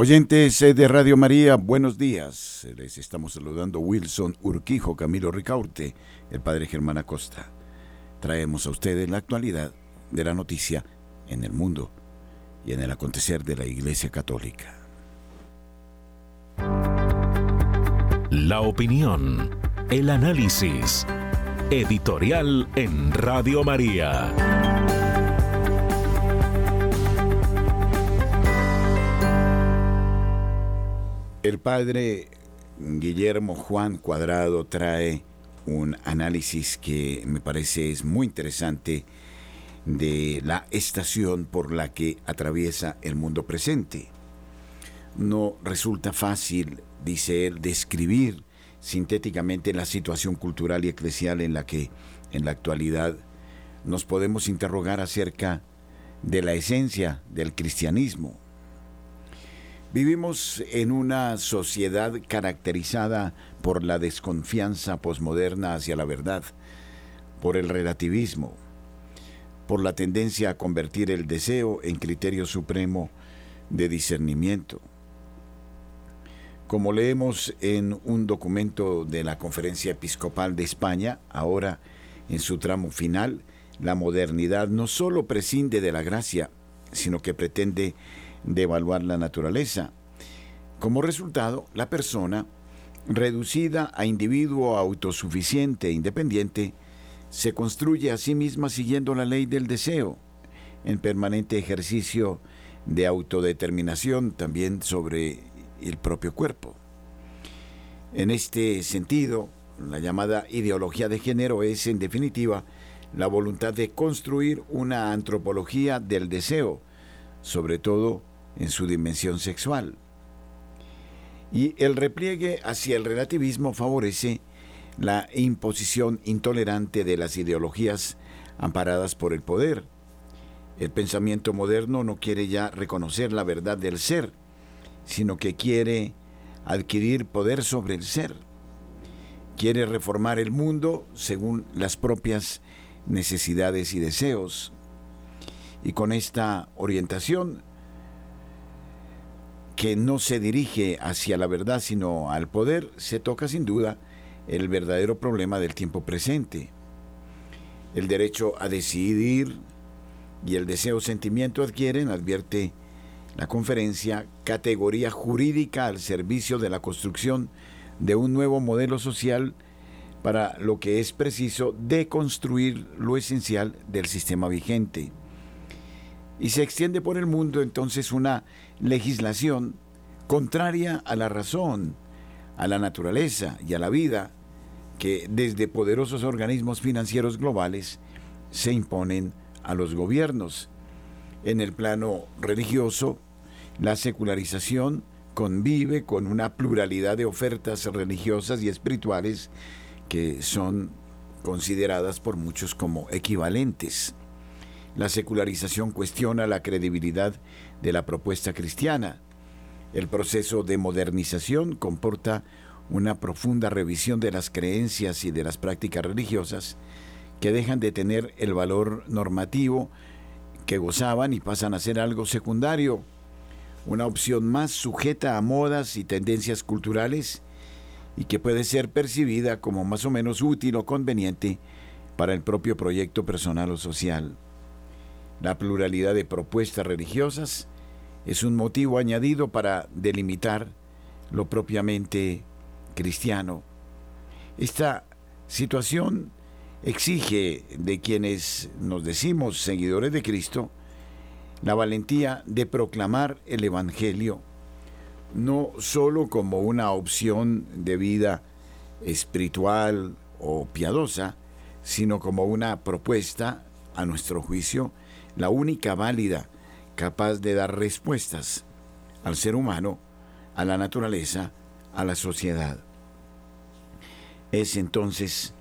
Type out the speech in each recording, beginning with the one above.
Oyentes de Radio María, buenos días. Les estamos saludando Wilson Urquijo, Camilo Ricaurte, el padre Germán Acosta. Traemos a ustedes la actualidad de la noticia en el mundo y en el acontecer de la Iglesia Católica. La opinión, el análisis, editorial en Radio María. El padre Guillermo Juan Cuadrado trae un análisis que me parece es muy interesante de la estación por la que atraviesa el mundo presente. No resulta fácil, dice él, describir sintéticamente la situación cultural y eclesial en la que en la actualidad nos podemos interrogar acerca de la esencia del cristianismo, Vivimos en una sociedad caracterizada por la desconfianza posmoderna hacia la verdad, por el relativismo, por la tendencia a convertir el deseo en criterio supremo de discernimiento. Como leemos en un documento de la Conferencia Episcopal de España, ahora en su tramo final, la modernidad no sólo prescinde de la gracia, sino que pretende de evaluar la naturaleza. Como resultado, la persona, reducida a individuo autosuficiente e independiente, se construye a sí misma siguiendo la ley del deseo, en permanente ejercicio de autodeterminación también sobre el propio cuerpo. En este sentido, la llamada ideología de género es, en definitiva, la voluntad de construir una antropología del deseo, sobre todo en su dimensión sexual. Y el repliegue hacia el relativismo favorece la imposición intolerante de las ideologías amparadas por el poder. El pensamiento moderno no quiere ya reconocer la verdad del ser, sino que quiere adquirir poder sobre el ser. Quiere reformar el mundo según las propias necesidades y deseos. Y con esta orientación que no se dirige hacia la verdad sino al poder, se toca sin duda el verdadero problema del tiempo presente. El derecho a decidir y el deseo sentimiento adquieren, advierte la conferencia, categoría jurídica al servicio de la construcción de un nuevo modelo social para lo que es preciso deconstruir lo esencial del sistema vigente. Y se extiende por el mundo entonces una legislación contraria a la razón, a la naturaleza y a la vida que desde poderosos organismos financieros globales se imponen a los gobiernos. En el plano religioso, la secularización convive con una pluralidad de ofertas religiosas y espirituales que son consideradas por muchos como equivalentes. La secularización cuestiona la credibilidad de la propuesta cristiana. El proceso de modernización comporta una profunda revisión de las creencias y de las prácticas religiosas que dejan de tener el valor normativo que gozaban y pasan a ser algo secundario, una opción más sujeta a modas y tendencias culturales y que puede ser percibida como más o menos útil o conveniente para el propio proyecto personal o social. La pluralidad de propuestas religiosas es un motivo añadido para delimitar lo propiamente cristiano. Esta situación exige de quienes nos decimos seguidores de Cristo la valentía de proclamar el Evangelio, no sólo como una opción de vida espiritual o piadosa, sino como una propuesta, a nuestro juicio, la única válida capaz de dar respuestas al ser humano, a la naturaleza, a la sociedad. Es entonces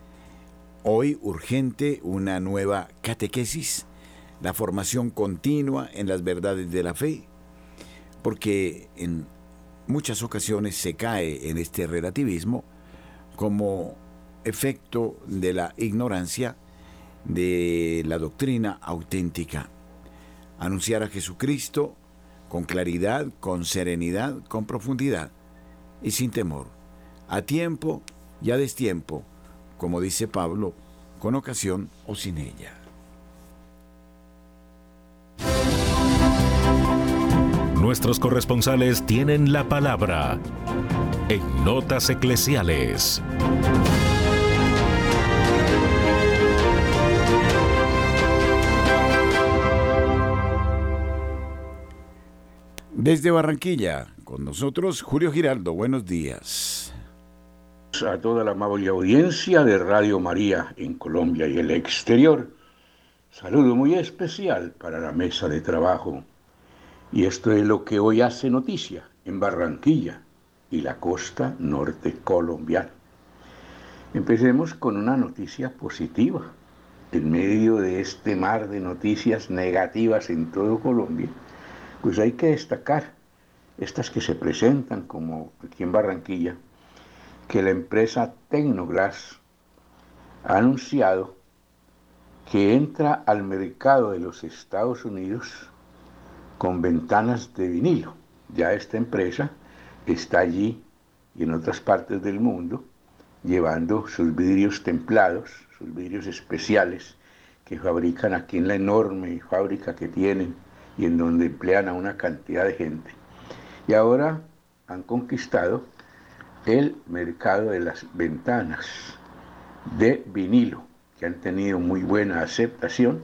hoy urgente una nueva catequesis, la formación continua en las verdades de la fe, porque en muchas ocasiones se cae en este relativismo como efecto de la ignorancia de la doctrina auténtica. Anunciar a Jesucristo con claridad, con serenidad, con profundidad y sin temor, a tiempo y a destiempo, como dice Pablo, con ocasión o sin ella. Nuestros corresponsales tienen la palabra en Notas Eclesiales. Desde Barranquilla, con nosotros Julio Giraldo, buenos días. A toda la amable audiencia de Radio María en Colombia y el exterior, saludo muy especial para la mesa de trabajo. Y esto es lo que hoy hace noticia en Barranquilla y la costa norte colombiana. Empecemos con una noticia positiva. En medio de este mar de noticias negativas en todo Colombia, pues hay que destacar estas que se presentan como aquí en Barranquilla, que la empresa Tecnoglass ha anunciado que entra al mercado de los Estados Unidos con ventanas de vinilo. Ya esta empresa está allí y en otras partes del mundo llevando sus vidrios templados, sus vidrios especiales que fabrican aquí en la enorme fábrica que tienen y en donde emplean a una cantidad de gente. Y ahora han conquistado el mercado de las ventanas de vinilo, que han tenido muy buena aceptación.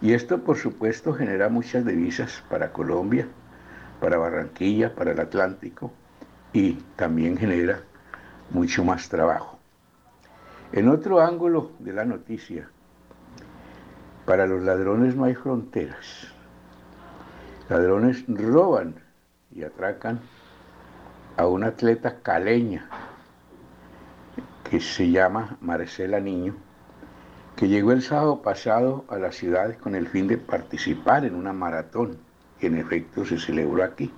Y esto, por supuesto, genera muchas divisas para Colombia, para Barranquilla, para el Atlántico, y también genera mucho más trabajo. En otro ángulo de la noticia, para los ladrones no hay fronteras. Ladrones roban y atracan a una atleta caleña que se llama Marcela Niño, que llegó el sábado pasado a la ciudad con el fin de participar en una maratón que en efecto se celebró aquí.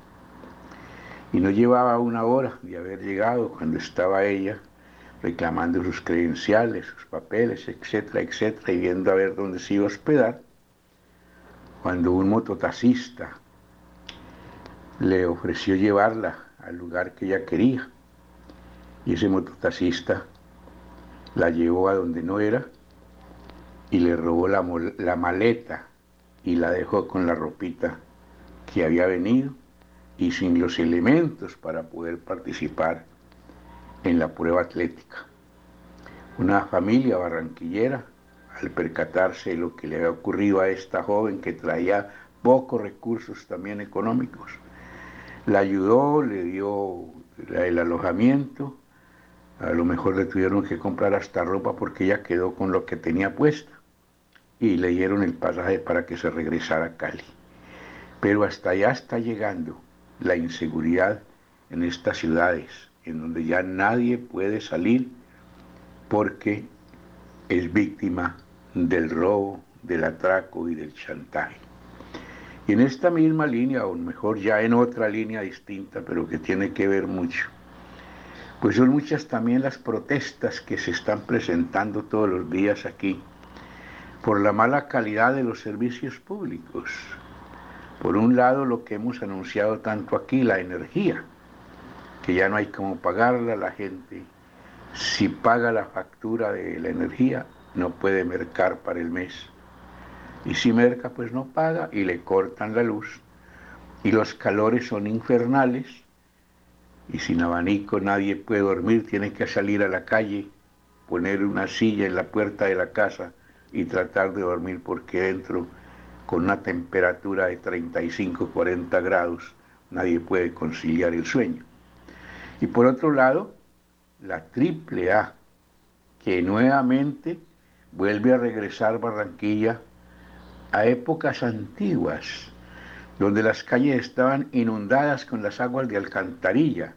Y no llevaba una hora de haber llegado cuando estaba ella reclamando sus credenciales, sus papeles, etcétera, etcétera, y viendo a ver dónde se iba a hospedar, cuando un mototaxista le ofreció llevarla al lugar que ella quería. Y ese mototaxista la llevó a donde no era y le robó la, la, maleta y la dejó con la ropita que había venido y sin los elementos para poder participar en la prueba atlética. Una familia barranquillera al percatarse de lo que le había ocurrido a esta joven que traía pocos recursos también económicos. La ayudó, le dio el alojamiento, a lo mejor le tuvieron que comprar hasta ropa porque ella quedó con lo que tenía puesta y le dieron el pasaje para que se regresara a Cali. Pero hasta allá está llegando la inseguridad en estas ciudades, en donde ya nadie puede salir porque es víctima del robo, del atraco y del chantaje. Y en esta misma línea, o mejor ya en otra línea distinta, pero que tiene que ver mucho, pues son muchas también las protestas que se están presentando todos los días aquí por la mala calidad de los servicios públicos. Por un lado, lo que hemos anunciado tanto aquí, la energía, que ya no hay cómo pagarla, la gente si paga la factura de la energía no puede mercar para el mes. Y si merca, pues no paga y le cortan la luz. Y los calores son infernales. Y sin abanico nadie puede dormir, tiene que salir a la calle, poner una silla en la puerta de la casa y tratar de dormir porque dentro, con una temperatura de 35, 40 grados, nadie puede conciliar el sueño. Y por otro lado, la triple A, que nuevamente vuelve a regresar Barranquilla a épocas antiguas, donde las calles estaban inundadas con las aguas de alcantarilla,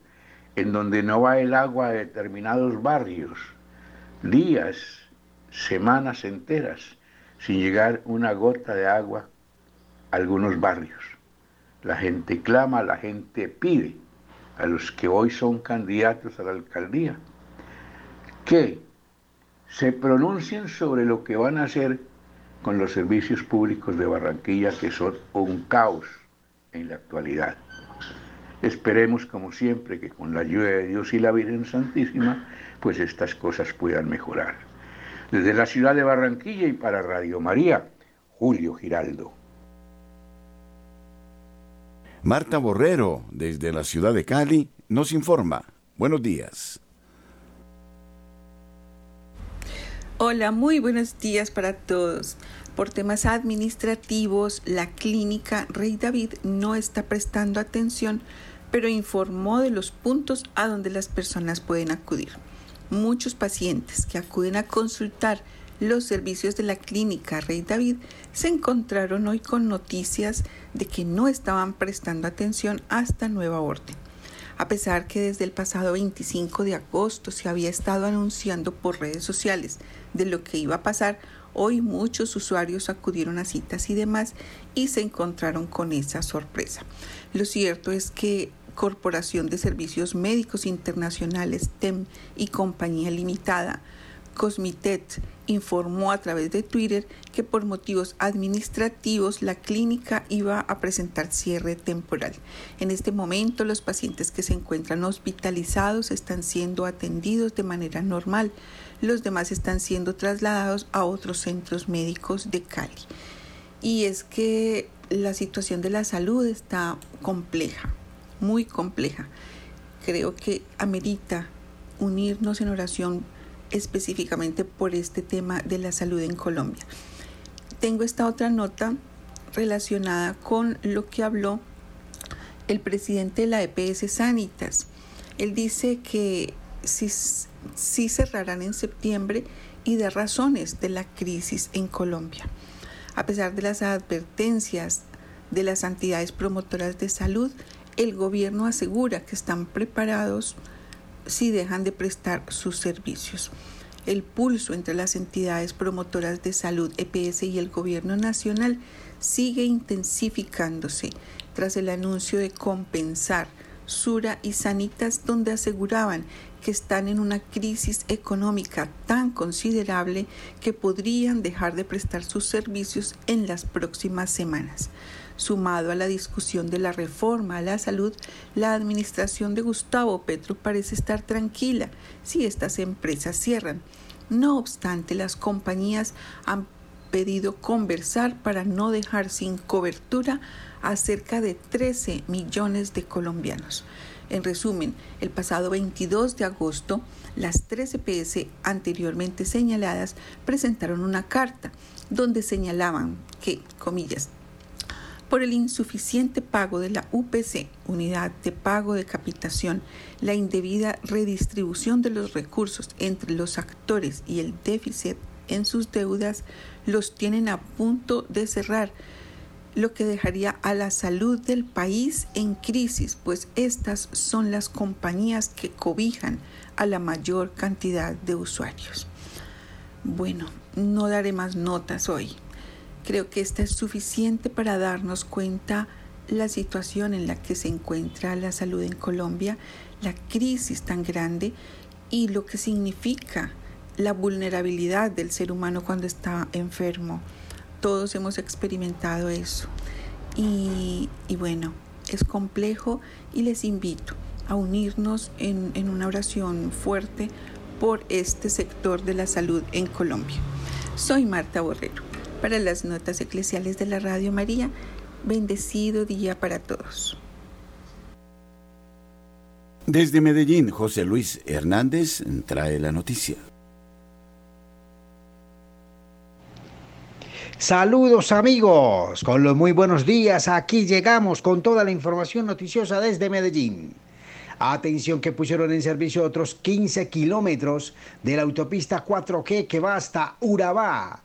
en donde no va el agua a determinados barrios, días, semanas enteras, sin llegar una gota de agua a algunos barrios. La gente clama, la gente pide a los que hoy son candidatos a la alcaldía, que se pronuncien sobre lo que van a hacer con los servicios públicos de Barranquilla, que son un caos en la actualidad. Esperemos, como siempre, que con la ayuda de Dios y la Virgen Santísima, pues estas cosas puedan mejorar. Desde la ciudad de Barranquilla y para Radio María, Julio Giraldo. Marta Borrero, desde la ciudad de Cali, nos informa. Buenos días. Hola, muy buenos días para todos. Por temas administrativos, la clínica Rey David no está prestando atención, pero informó de los puntos a donde las personas pueden acudir. Muchos pacientes que acuden a consultar los servicios de la clínica Rey David se encontraron hoy con noticias de que no estaban prestando atención hasta nueva orden. A pesar que desde el pasado 25 de agosto se había estado anunciando por redes sociales de lo que iba a pasar, hoy muchos usuarios acudieron a citas y demás y se encontraron con esa sorpresa. Lo cierto es que Corporación de Servicios Médicos Internacionales, TEM y Compañía Limitada, Cosmitet informó a través de Twitter que por motivos administrativos la clínica iba a presentar cierre temporal. En este momento los pacientes que se encuentran hospitalizados están siendo atendidos de manera normal. Los demás están siendo trasladados a otros centros médicos de Cali. Y es que la situación de la salud está compleja, muy compleja. Creo que amerita unirnos en oración específicamente por este tema de la salud en Colombia. Tengo esta otra nota relacionada con lo que habló el presidente de la EPS Sanitas. Él dice que sí, cerrarán en septiembre y de razones de la crisis en Colombia. A pesar de las advertencias de las entidades promotoras de salud, el gobierno asegura que están preparados si dejan de prestar sus servicios. El pulso entre las entidades promotoras de salud EPS y el gobierno nacional sigue intensificándose tras el anuncio de compensar Sura y Sanitas donde aseguraban que están en una crisis económica tan considerable que podrían dejar de prestar sus servicios en las próximas semanas. Sumado a la discusión de la reforma a la salud, la administración de Gustavo Petro parece estar tranquila si estas empresas cierran. No obstante, las compañías han pedido conversar para no dejar sin cobertura a cerca de 13 millones de colombianos. En resumen, el pasado 22 de agosto, las 13 PS anteriormente señaladas presentaron una carta donde señalaban que, comillas, por el insuficiente pago de la UPC, unidad de pago de capitación, la indebida redistribución de los recursos entre los actores y el déficit en sus deudas los tienen a punto de cerrar, lo que dejaría a la salud del país en crisis, pues estas son las compañías que cobijan a la mayor cantidad de usuarios. Bueno, no daré más notas hoy. Creo que esta es suficiente para darnos cuenta la situación en la que se encuentra la salud en Colombia, la crisis tan grande y lo que significa la vulnerabilidad del ser humano cuando está enfermo. Todos hemos experimentado eso. Y, bueno, es complejo y les invito a unirnos en, en una oración fuerte por este sector de la salud en Colombia. Soy Marta Borrero para las notas eclesiales de la Radio María. Bendecido día para todos. Desde Medellín, José Luis Hernández trae la noticia. Saludos amigos, con los muy buenos días, aquí llegamos con toda la información noticiosa desde Medellín. Atención que pusieron en servicio otros 15 kilómetros de la autopista 4G que va hasta Urabá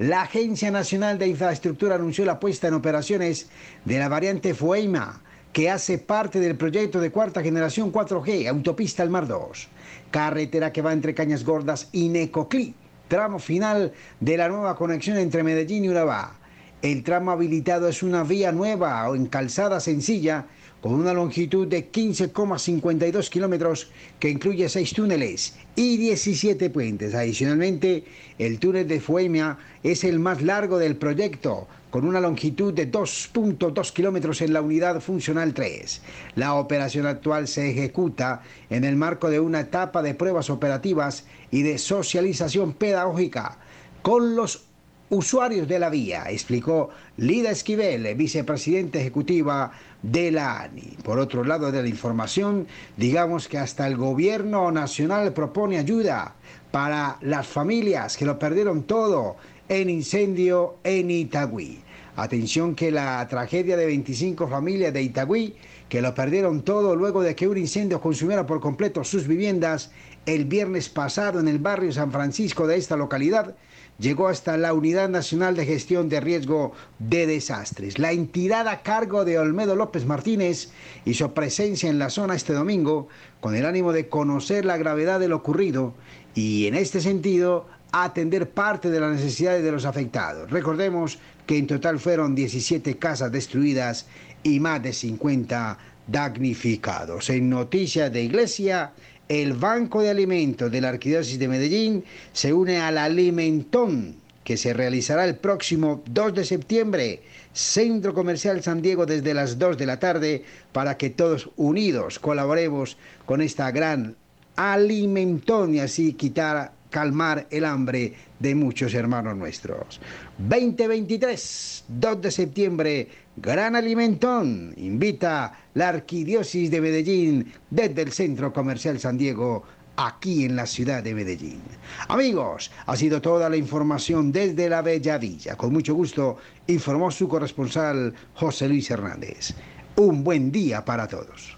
la Agencia Nacional de Infraestructura anunció la puesta en operaciones de la variante Fueima, que hace parte del proyecto de cuarta generación 4G, Autopista El Mar 2, carretera que va entre Cañas Gordas y Necoclí, tramo final de la nueva conexión entre Medellín y Urabá. El tramo habilitado es una vía nueva o en calzada sencilla con una longitud de 15,52 kilómetros que incluye seis túneles y 17 puentes. Adicionalmente, el túnel de Fuemia es el más largo del proyecto, con una longitud de 2.2 kilómetros en la unidad funcional 3. La operación actual se ejecuta en el marco de una etapa de pruebas operativas y de socialización pedagógica con los usuarios de la vía, explicó Lida Esquivel, vicepresidenta ejecutiva de la ANI. Por otro lado de la información, digamos que hasta el gobierno nacional propone ayuda para las familias que lo perdieron todo en incendio en Itagüí. Atención que la tragedia de 25 familias de Itagüí que lo perdieron todo luego de que un incendio consumiera por completo sus viviendas el viernes pasado en el barrio San Francisco de esta localidad, llegó hasta la Unidad Nacional de Gestión de Riesgo de Desastres. La entidad a cargo de Olmedo López Martínez hizo presencia en la zona este domingo con el ánimo de conocer la gravedad de lo ocurrido y en este sentido atender parte de las necesidades de los afectados. Recordemos que en total fueron 17 casas destruidas y más de 50 damnificados. En noticias de iglesia, el Banco de Alimentos de la Arquidiócesis de Medellín se une al Alimentón que se realizará el próximo 2 de septiembre, Centro Comercial San Diego desde las 2 de la tarde, para que todos unidos colaboremos con esta gran alimentón y así quitar, calmar el hambre de muchos hermanos nuestros. 2023, 2 de septiembre, Gran Alimentón invita la Arquidiócesis de Medellín desde el Centro Comercial San Diego aquí en la ciudad de Medellín. Amigos, ha sido toda la información desde la Bella Villa. Con mucho gusto informó su corresponsal José Luis Hernández. Un buen día para todos.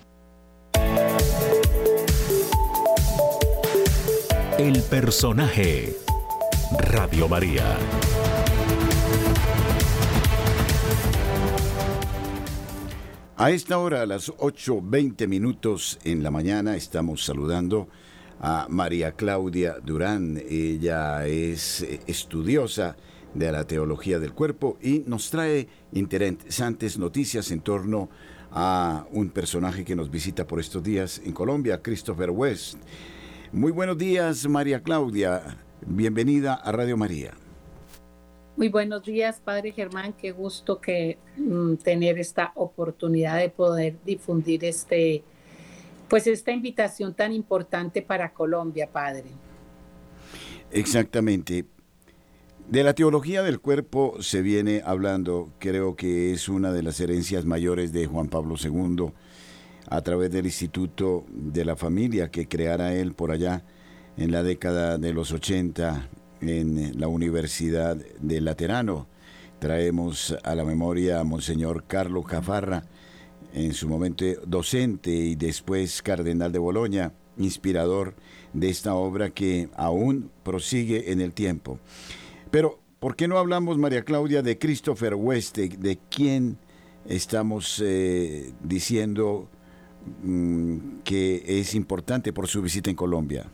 El personaje. Radio María. A esta hora, a las 8.20 minutos en la mañana, estamos saludando a María Claudia Durán. Ella es eh, estudiosa de la teología del cuerpo y nos trae interesantes noticias en torno a un personaje que nos visita por estos días en Colombia, Christopher West. Muy buenos días, María Claudia. Bienvenida a Radio María. Muy buenos días, Padre Germán. Qué gusto que mm, tener esta oportunidad de poder difundir este, pues esta invitación tan importante para Colombia, Padre. Exactamente. De la teología del cuerpo se viene hablando, creo que es una de las herencias mayores de Juan Pablo II a través del Instituto de la Familia que creara él por allá en la década de los 80 en la Universidad de Laterano. Traemos a la memoria a Monseñor Carlos Cafarra, en su momento docente y después cardenal de Boloña, inspirador de esta obra que aún prosigue en el tiempo. Pero, ¿por qué no hablamos, María Claudia, de Christopher West, de, quién estamos eh, diciendo mm, que es importante por su visita en Colombia?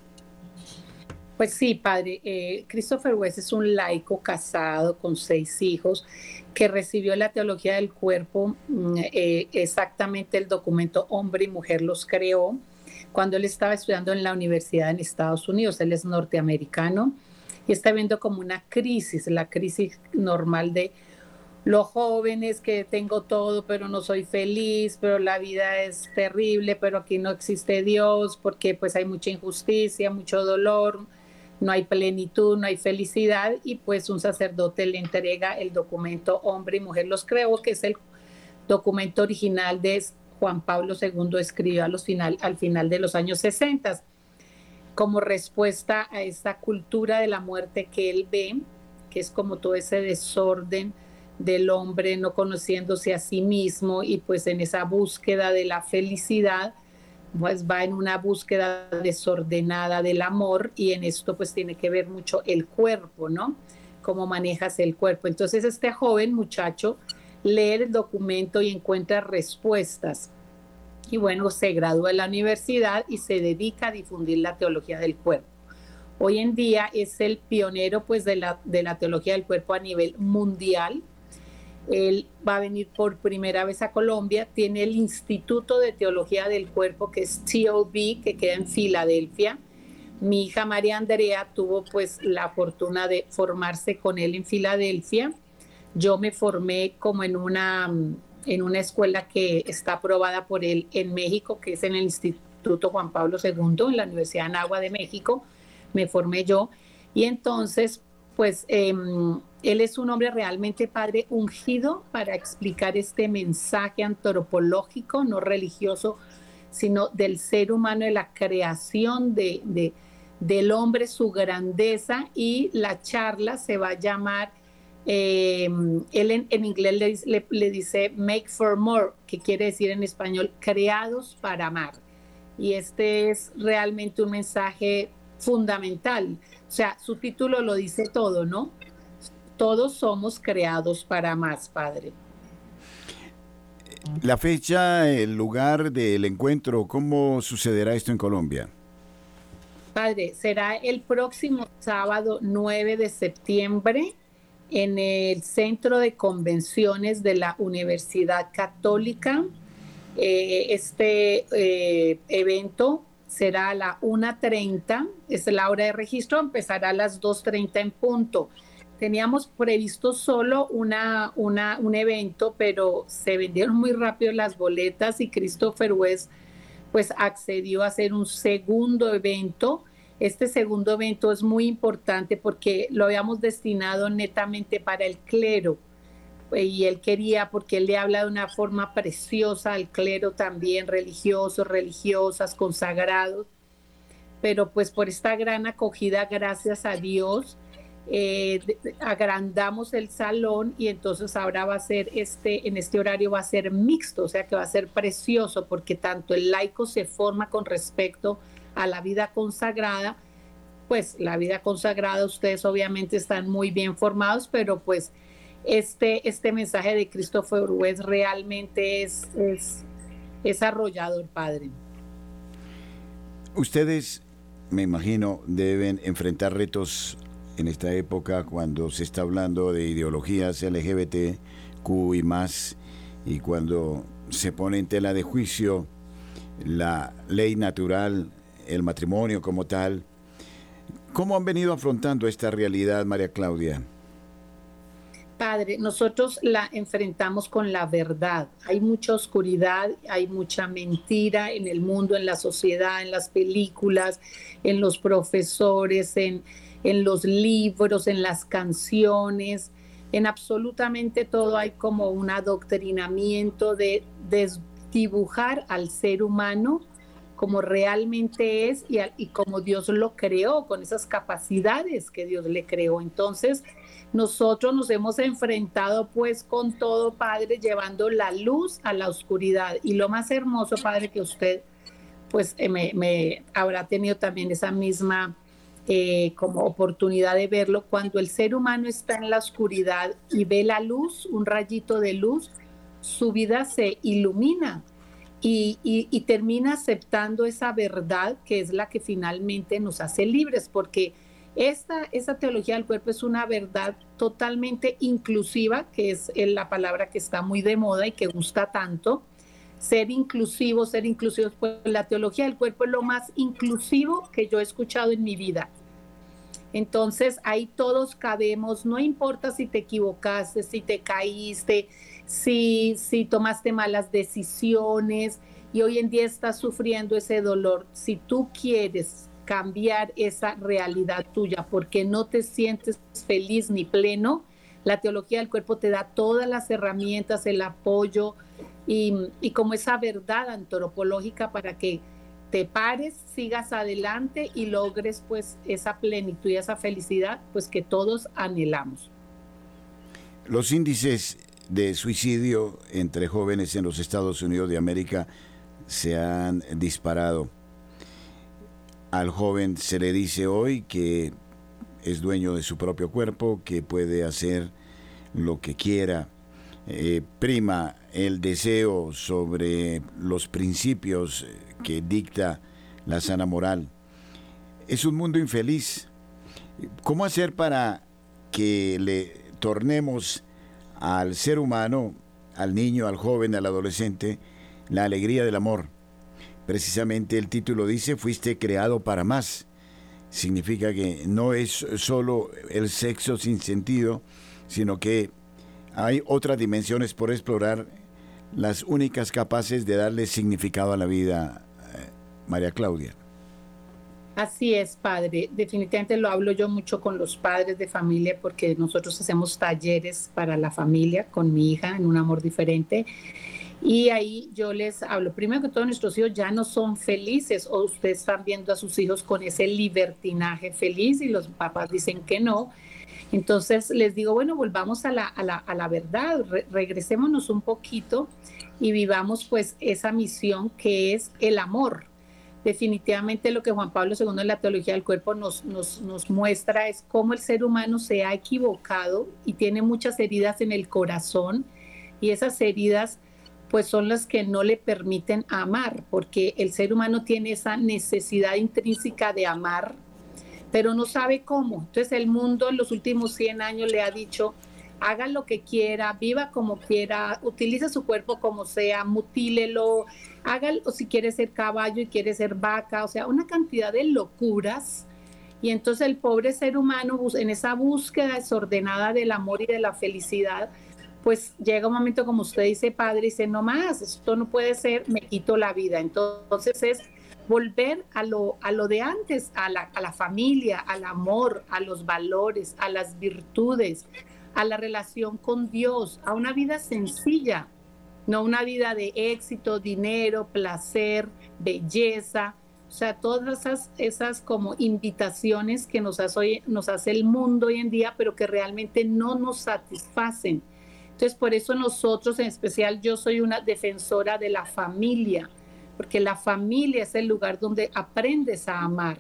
Pues sí, padre. Eh, Christopher West es un laico casado con seis hijos que recibió la teología del cuerpo, mm, eh, exactamente el documento Hombre y Mujer los creó cuando él estaba estudiando en la universidad en Estados Unidos. Él es norteamericano y está viendo como una crisis, la crisis normal de los jóvenes que tengo todo, pero no soy feliz, pero la vida es terrible, pero aquí no existe Dios, porque pues hay mucha injusticia, mucho dolor, no hay plenitud, no hay felicidad y pues un sacerdote le entrega el documento Hombre y Mujer. Los creo, que es el documento original de Juan Pablo II escribió a los final, al final de los años 60 como respuesta a esta cultura de la muerte que él ve, que es como todo ese desorden del hombre no conociéndose a sí mismo y pues en esa búsqueda de la felicidad, pues va en una búsqueda desordenada del amor y en esto pues tiene que ver mucho el cuerpo, ¿no? Cómo manejas el cuerpo. Entonces este joven muchacho lee el documento y encuentra respuestas. Y bueno, se gradúa en la universidad y se dedica a difundir la teología del cuerpo. Hoy en día es el pionero pues de la, de la teología del cuerpo a nivel mundial Él va a venir por primera vez a Colombia. Tiene el Instituto de Teología del Cuerpo, que es TOB, que queda en Filadelfia. Mi hija María Andrea tuvo pues la fortuna de formarse con él en Filadelfia. Yo me formé como en una, en una escuela que está aprobada por él en México, que es en el Instituto Juan Pablo II, en la Universidad de Anagua de México. Me formé yo. Y entonces, pues em, él es un hombre realmente padre ungido para explicar este mensaje antropológico, no religioso, sino del ser humano, de la creación de, del hombre, su grandeza. Y la charla se va a llamar, em, él en, inglés le, le, dice make for more, que quiere decir en español creados para amar. Y este es realmente un mensaje fundamental. O sea, su título lo dice todo, ¿no? Todos somos creados para más, Padre. La fecha, el lugar del encuentro, ¿cómo sucederá esto en Colombia? Padre, será el próximo sábado 9 de septiembre en el Centro de Convenciones de la Universidad Católica. Eh, este eh, evento será a la 1.30, es la hora de registro, empezará a las 2.30 en punto. Teníamos previsto solo una, una, un evento, pero se vendieron muy rápido las boletas y Christopher West pues accedió a hacer un segundo evento. Este segundo evento es muy importante porque lo habíamos destinado netamente para el clero y él quería, porque él le habla de una forma preciosa al clero también, religiosos, religiosas, consagrados, pero pues por esta gran acogida, gracias a Dios, eh, agrandamos el salón y entonces ahora va a ser este, en este horario va a ser mixto, o sea que va a ser precioso porque tanto el laico se forma con respecto a la vida consagrada, pues la vida consagrada ustedes obviamente están muy bien formados, pero pues este, este mensaje de Christopher West realmente es, es, es arrollador, Padre. Ustedes, me imagino, deben enfrentar retos en esta época cuando se está hablando de ideologías LGBT, Q y más, y cuando se pone en tela de juicio la ley natural, el matrimonio como tal. ¿Cómo han venido afrontando esta realidad, María Claudia? Padre, nosotros la enfrentamos con la verdad. Hay mucha oscuridad, hay mucha mentira en el mundo, en la sociedad, en las películas, en los profesores, en, en los libros, en las canciones, en absolutamente todo hay como un adoctrinamiento de desdibujar al ser humano como realmente es y, como Dios lo creó, con esas capacidades que Dios le creó. Entonces, nosotros nos hemos enfrentado pues con todo, Padre, llevando la luz a la oscuridad. Y lo más hermoso, Padre, que usted pues eh, me, habrá tenido también esa misma eh, como oportunidad de verlo, cuando el ser humano está en la oscuridad y ve la luz, un rayito de luz, su vida se ilumina. Y, termina aceptando esa verdad que es la que finalmente nos hace libres, porque esta, teología del cuerpo es una verdad totalmente inclusiva, que es la palabra que está muy de moda y que gusta tanto. Ser inclusivo, ser inclusivo, pues la teología del cuerpo es lo más inclusivo que yo he escuchado en mi vida. Entonces ahí todos cabemos, no importa si te equivocaste, si te caíste, si, si tomaste malas decisiones y hoy en día estás sufriendo ese dolor. Si tú quieres cambiar esa realidad tuya porque no te sientes feliz ni pleno, la teología del cuerpo te da todas las herramientas, el apoyo y, como esa verdad antropológica para que te pares, sigas adelante y logres pues esa plenitud y esa felicidad pues que todos anhelamos. Los índices de suicidio entre jóvenes en los Estados Unidos de América se han disparado. Al joven se le dice hoy que es dueño de su propio cuerpo, que puede hacer lo que quiera. Eh, prima el deseo sobre los principios que dicta la sana moral. Es un mundo infeliz. ¿Cómo hacer para que le tornemos al ser humano, al niño, al joven, al adolescente, la alegría del amor. Precisamente el título dice, fuiste creado para más. Significa que no es solo el sexo sin sentido, sino que hay otras dimensiones por explorar, las únicas capaces de darle significado a la vida, María Claudia. Así es, padre. Definitivamente lo hablo yo mucho con los padres de familia porque nosotros hacemos talleres para la familia con mi hija en un amor diferente. Y ahí yo les hablo, primero que todos nuestros hijos ya no son felices o ustedes están viendo a sus hijos con ese libertinaje feliz y los papás dicen que no. Entonces les digo, bueno, volvamos a la, a la, a la verdad, regresémonos un poquito y vivamos pues esa misión que es el amor, definitivamente lo que Juan Pablo II en la teología del cuerpo nos, nos, nos, muestra es cómo el ser humano se ha equivocado y tiene muchas heridas en el corazón y esas heridas pues son las que no le permiten amar, porque el ser humano tiene esa necesidad intrínseca de amar, pero no sabe cómo. Entonces el mundo en los últimos 100 años le ha dicho, haga lo que quiera, viva como quiera, utilice su cuerpo como sea, mutílelo, haga, o si quiere ser caballo y quiere ser vaca, o sea, una cantidad de locuras. Y entonces el pobre ser humano en esa búsqueda desordenada del amor y de la felicidad, pues llega un momento como usted dice, padre, dice, no más, esto no puede ser, me quito la vida. Entonces es volver a lo, a lo de antes, a la, a la familia, al amor, a los valores, a las virtudes, a la relación con Dios, a una vida sencilla, no una vida de éxito, dinero, placer, belleza, o sea, todas esas, como invitaciones que nos hace, nos hace el mundo hoy en día, pero que realmente no nos satisfacen. Entonces, por eso nosotros, en especial, yo soy una defensora de la familia, porque la familia es el lugar donde aprendes a amar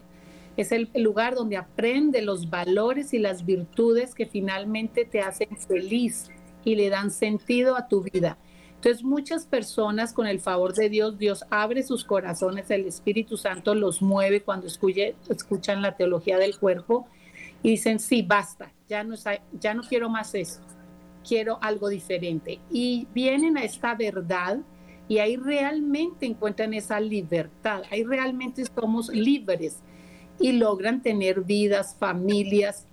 es el lugar donde aprende los valores y las virtudes que finalmente te hacen feliz y le dan sentido a tu vida. Entonces muchas personas con el favor de Dios, Dios abre sus corazones, el Espíritu Santo los mueve cuando escuchan la teología del cuerpo y dicen, sí, basta, ya no, ya no quiero más eso, quiero algo diferente. Y vienen a esta verdad y ahí realmente encuentran esa libertad, ahí realmente somos libres y logran tener vidas, familias,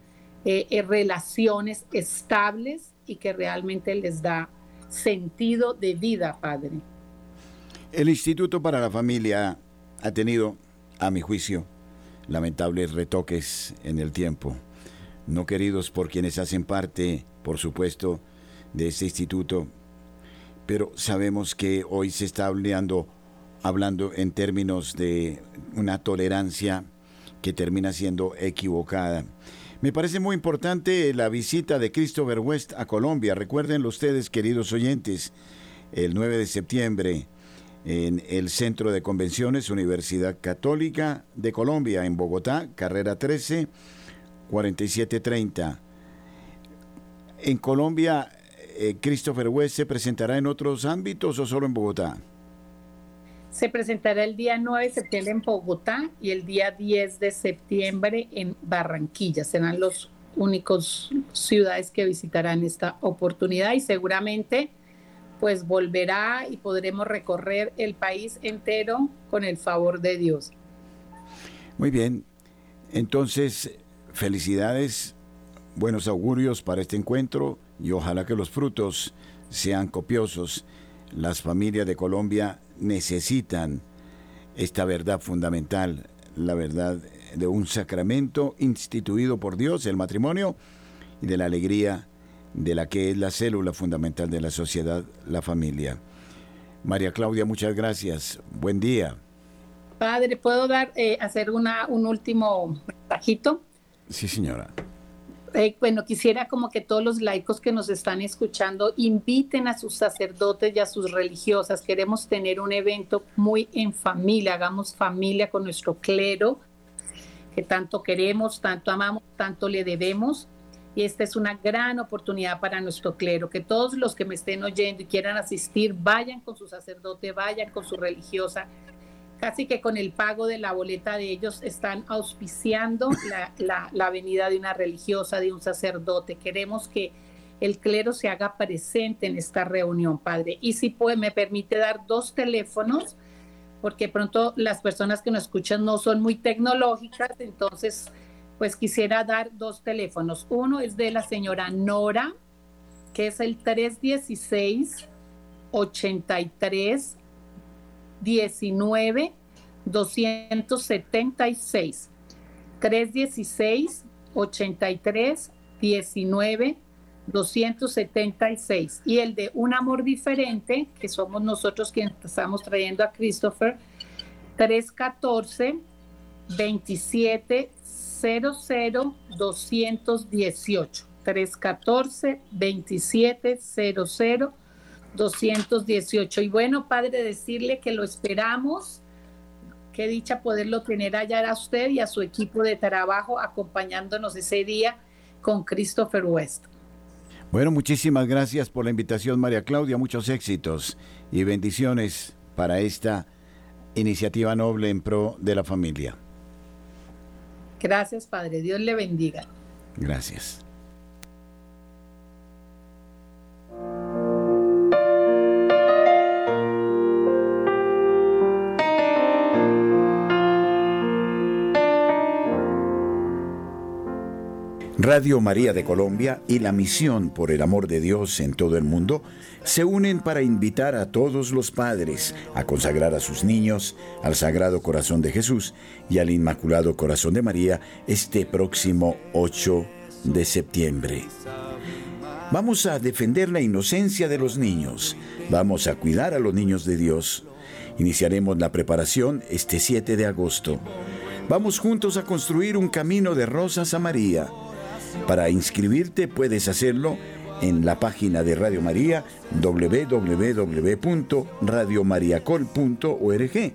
eh, eh, relaciones estables y que realmente les da sentido de vida, Padre. El Instituto para la Familia ha tenido, a mi juicio, lamentables retoques en el tiempo, no queridos por quienes hacen parte, por supuesto, de este instituto, pero sabemos que hoy se está hablando, hablando en términos de una tolerancia que termina siendo equivocada. Me parece muy importante la visita de Christopher West a Colombia. Recuerden ustedes, queridos oyentes, el 9 de septiembre en el Centro de Convenciones Universidad Católica de Colombia en Bogotá, carrera 13, 4730. En Colombia, eh, Christopher West se presentará en otros ámbitos o solo en Bogotá? Se presentará el día 9 de septiembre en Bogotá y el día 10 de septiembre en Barranquilla. Serán los únicos ciudades que visitarán esta oportunidad y seguramente pues volverá y podremos recorrer el país entero con el favor de Dios. Muy bien, entonces felicidades, buenos augurios para este encuentro y ojalá que los frutos sean copiosos. Las familias de Colombia necesitan esta verdad fundamental, la verdad de un sacramento instituido por Dios, el matrimonio, y de la alegría de la que es la célula fundamental de la sociedad, la familia. María Claudia, muchas gracias. Buen día. Padre, ¿puedo dar, eh, hacer una, un último mensajito? Sí, señora. Eh, bueno, quisiera como que todos los laicos que nos están escuchando inviten a sus sacerdotes y a sus religiosas. Queremos tener un evento muy en familia, hagamos familia con nuestro clero, que tanto queremos, tanto amamos, tanto le debemos. Y esta es una gran oportunidad para nuestro clero, que todos los que me estén oyendo y quieran asistir, vayan con su sacerdote, vayan con su religiosa, casi que con el pago de la boleta de ellos están auspiciando la, la, venida de una religiosa, de un sacerdote. Queremos que el clero se haga presente en esta reunión, Padre. Y si puede, me permite dar dos teléfonos, porque pronto las personas que nos escuchan no son muy tecnológicas, entonces pues quisiera dar dos teléfonos. Uno es de la señora Nora, que es el 316 83 19 276. 316 83 19 276 y el de Un Amor Diferente, que somos nosotros quienes estamos trayendo a Christopher, 314 27 00 218 314 27 00 218 y bueno padre decirle que lo esperamos qué dicha poderlo tener allá a usted y a su equipo de trabajo acompañándonos ese día con Christopher West bueno, muchísimas gracias por la invitación, María Claudia. Muchos éxitos y bendiciones para esta iniciativa noble en pro de la familia. Gracias, Padre. Dios le bendiga. Gracias. 'Radio María de Colombia y la misión por el amor de Dios en todo el mundo se unen para invitar a todos los padres a consagrar a sus niños al Sagrado Corazón de Jesús y al Inmaculado Corazón de María este próximo 8 de septiembre. Vamos a defender la inocencia de los niños, vamos a cuidar a los niños de Dios. Iniciaremos la preparación este 7 de agosto. Vamos juntos a construir un camino de rosas a María para inscribirte puedes hacerlo en la página de Radio María www.radiomariacol.org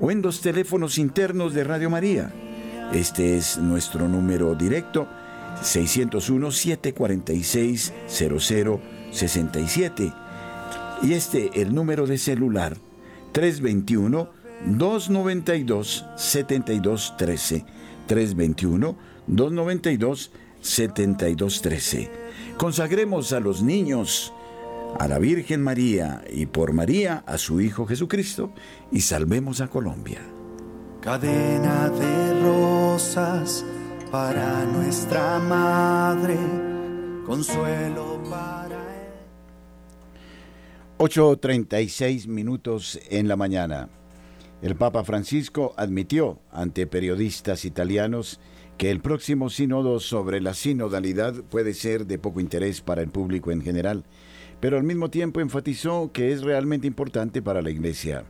o en los teléfonos internos de Radio María. Este es nuestro número directo 601-746-0067 y este el número de celular 321 292 7213 321 292 7213. Consagremos a los niños, a la Virgen María y por María a su Hijo Jesucristo y salvemos a Colombia. Cadena de rosas para nuestra Madre, consuelo para él. 8.36 minutos en la mañana. El Papa Francisco admitió ante periodistas italianos que el próximo sínodo sobre la sinodalidad puede ser de poco interés para el público en general, pero al mismo tiempo enfatizó que es realmente importante para la Iglesia.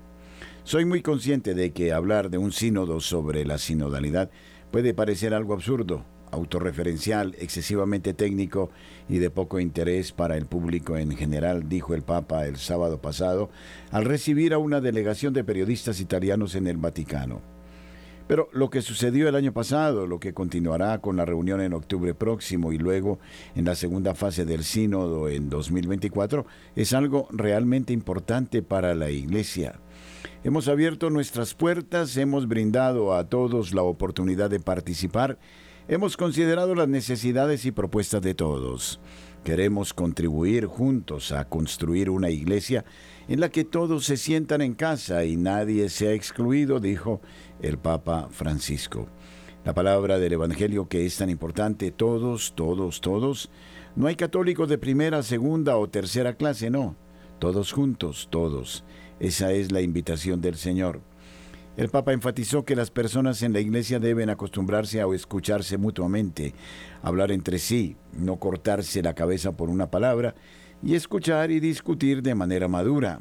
Soy muy consciente de que hablar de un sínodo sobre la sinodalidad puede parecer algo absurdo, autorreferencial, excesivamente técnico y de poco interés para el público en general, dijo el Papa el sábado pasado al recibir a una delegación de periodistas italianos en el Vaticano. Pero lo que sucedió el año pasado, lo que continuará con la reunión en octubre próximo y luego en la segunda fase del sínodo en 2024, es algo realmente importante para la Iglesia. Hemos abierto nuestras puertas, hemos brindado a todos la oportunidad de participar, hemos considerado las necesidades y propuestas de todos. Queremos contribuir juntos a construir una iglesia en la que todos se sientan en casa y nadie sea excluido, dijo el Papa Francisco. La palabra del Evangelio que es tan importante, todos, todos, todos. No hay católicos de primera, segunda o tercera clase, no. Todos juntos, todos. Esa es la invitación del Señor. El Papa enfatizó que las personas en la iglesia deben acostumbrarse a escucharse mutuamente, hablar entre sí, no cortarse la cabeza por una palabra, y escuchar y discutir de manera madura.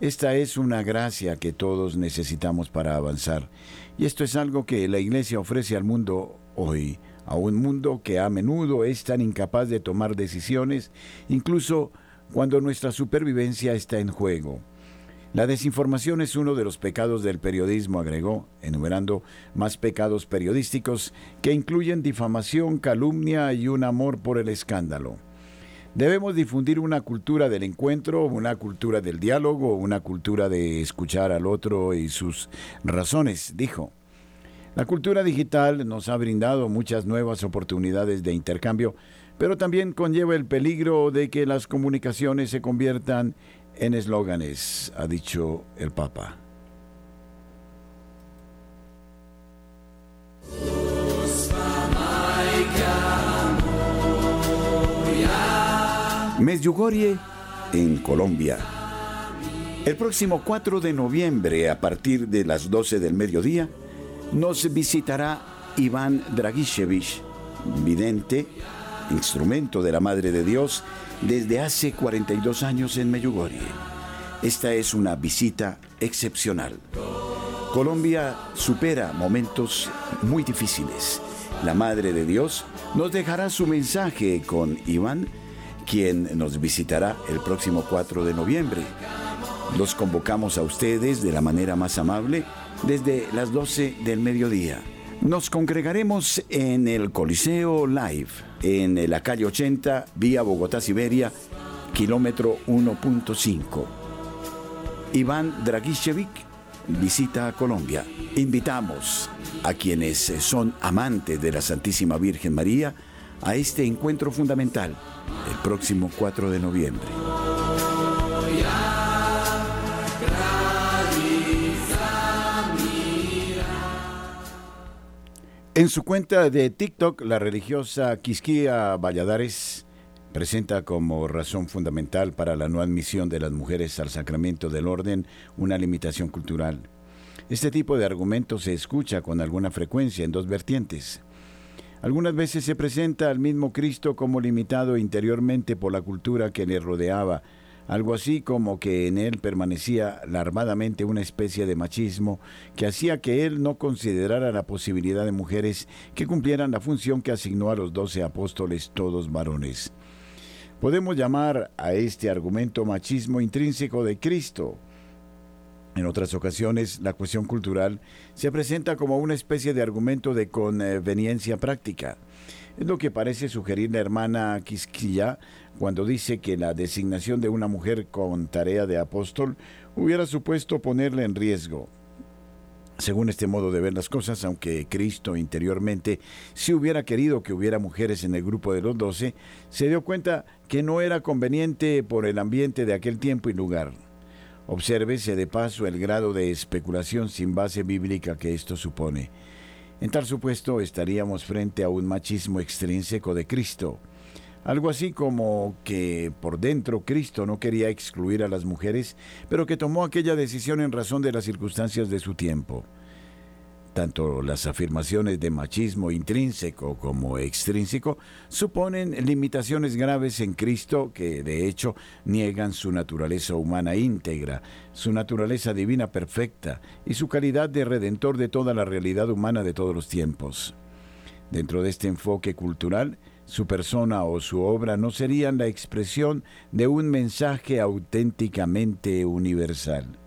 Esta es una gracia que todos necesitamos para avanzar. Y esto es algo que la Iglesia ofrece al mundo hoy, a un mundo que a menudo es tan incapaz de tomar decisiones, incluso cuando nuestra supervivencia está en juego. La desinformación es uno de los pecados del periodismo, agregó, enumerando más pecados periodísticos que incluyen difamación, calumnia y un amor por el escándalo. Debemos difundir una cultura del encuentro, una cultura del diálogo, una cultura de escuchar al otro y sus razones, dijo. La cultura digital nos ha brindado muchas nuevas oportunidades de intercambio, pero también conlleva el peligro de que las comunicaciones se conviertan en eslóganes, ha dicho el Papa. Medjugorje, en Colombia. El próximo 4 de noviembre, a partir de las 12 del mediodía, nos visitará Iván Dragishevich, vidente, instrumento de la Madre de Dios, desde hace 42 años en Medjugorje. Esta es una visita excepcional. Colombia supera momentos muy difíciles. La Madre de Dios nos dejará su mensaje con Iván quien nos visitará el próximo 4 de noviembre. Los convocamos a ustedes de la manera más amable desde las 12 del mediodía. Nos congregaremos en el Coliseo Live, en la calle 80, vía Bogotá-Siberia, kilómetro 1.5. Iván Dragicevic visita a Colombia. Invitamos a quienes son amantes de la Santísima Virgen María a este encuentro fundamental el próximo 4 de noviembre. En su cuenta de TikTok, la religiosa Quisquía Valladares presenta como razón fundamental para la no admisión de las mujeres al sacramento del orden una limitación cultural. Este tipo de argumento se escucha con alguna frecuencia en dos vertientes. Algunas veces se presenta al mismo Cristo como limitado interiormente por la cultura que le rodeaba, algo así como que en él permanecía larvadamente una especie de machismo que hacía que él no considerara la posibilidad de mujeres que cumplieran la función que asignó a los doce apóstoles todos varones. Podemos llamar a este argumento machismo intrínseco de Cristo, en otras ocasiones, la cuestión cultural se presenta como una especie de argumento de conveniencia práctica. Es lo que parece sugerir la hermana Quisquilla cuando dice que la designación de una mujer con tarea de apóstol hubiera supuesto ponerle en riesgo. Según este modo de ver las cosas, aunque Cristo interiormente si hubiera querido que hubiera mujeres en el grupo de los doce, se dio cuenta que no era conveniente por el ambiente de aquel tiempo y lugar. Obsérvese de paso el grado de especulación sin base bíblica que esto supone. En tal supuesto estaríamos frente a un machismo extrínseco de Cristo. Algo así como que por dentro Cristo no quería excluir a las mujeres, pero que tomó aquella decisión en razón de las circunstancias de su tiempo. Tanto las afirmaciones de machismo intrínseco como extrínseco suponen limitaciones graves en Cristo que de hecho niegan su naturaleza humana íntegra, su naturaleza divina perfecta y su calidad de redentor de toda la realidad humana de todos los tiempos. Dentro de este enfoque cultural, su persona o su obra no serían la expresión de un mensaje auténticamente universal.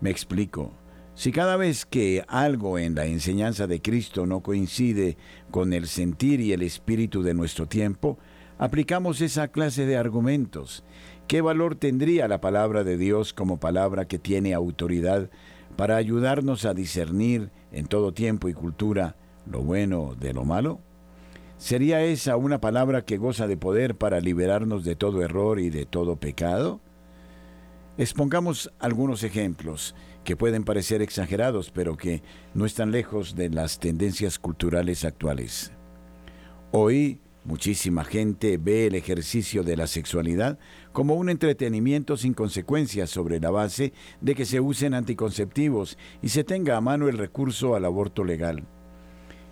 Me explico. Si cada vez que algo en la enseñanza de Cristo no coincide con el sentir y el espíritu de nuestro tiempo, aplicamos esa clase de argumentos, ¿qué valor tendría la palabra de Dios como palabra que tiene autoridad para ayudarnos a discernir en todo tiempo y cultura lo bueno de lo malo? ¿Sería esa una palabra que goza de poder para liberarnos de todo error y de todo pecado? Expongamos algunos ejemplos que pueden parecer exagerados, pero que no están lejos de las tendencias culturales actuales. Hoy, muchísima gente ve el ejercicio de la sexualidad como un entretenimiento sin consecuencias sobre la base de que se usen anticonceptivos y se tenga a mano el recurso al aborto legal.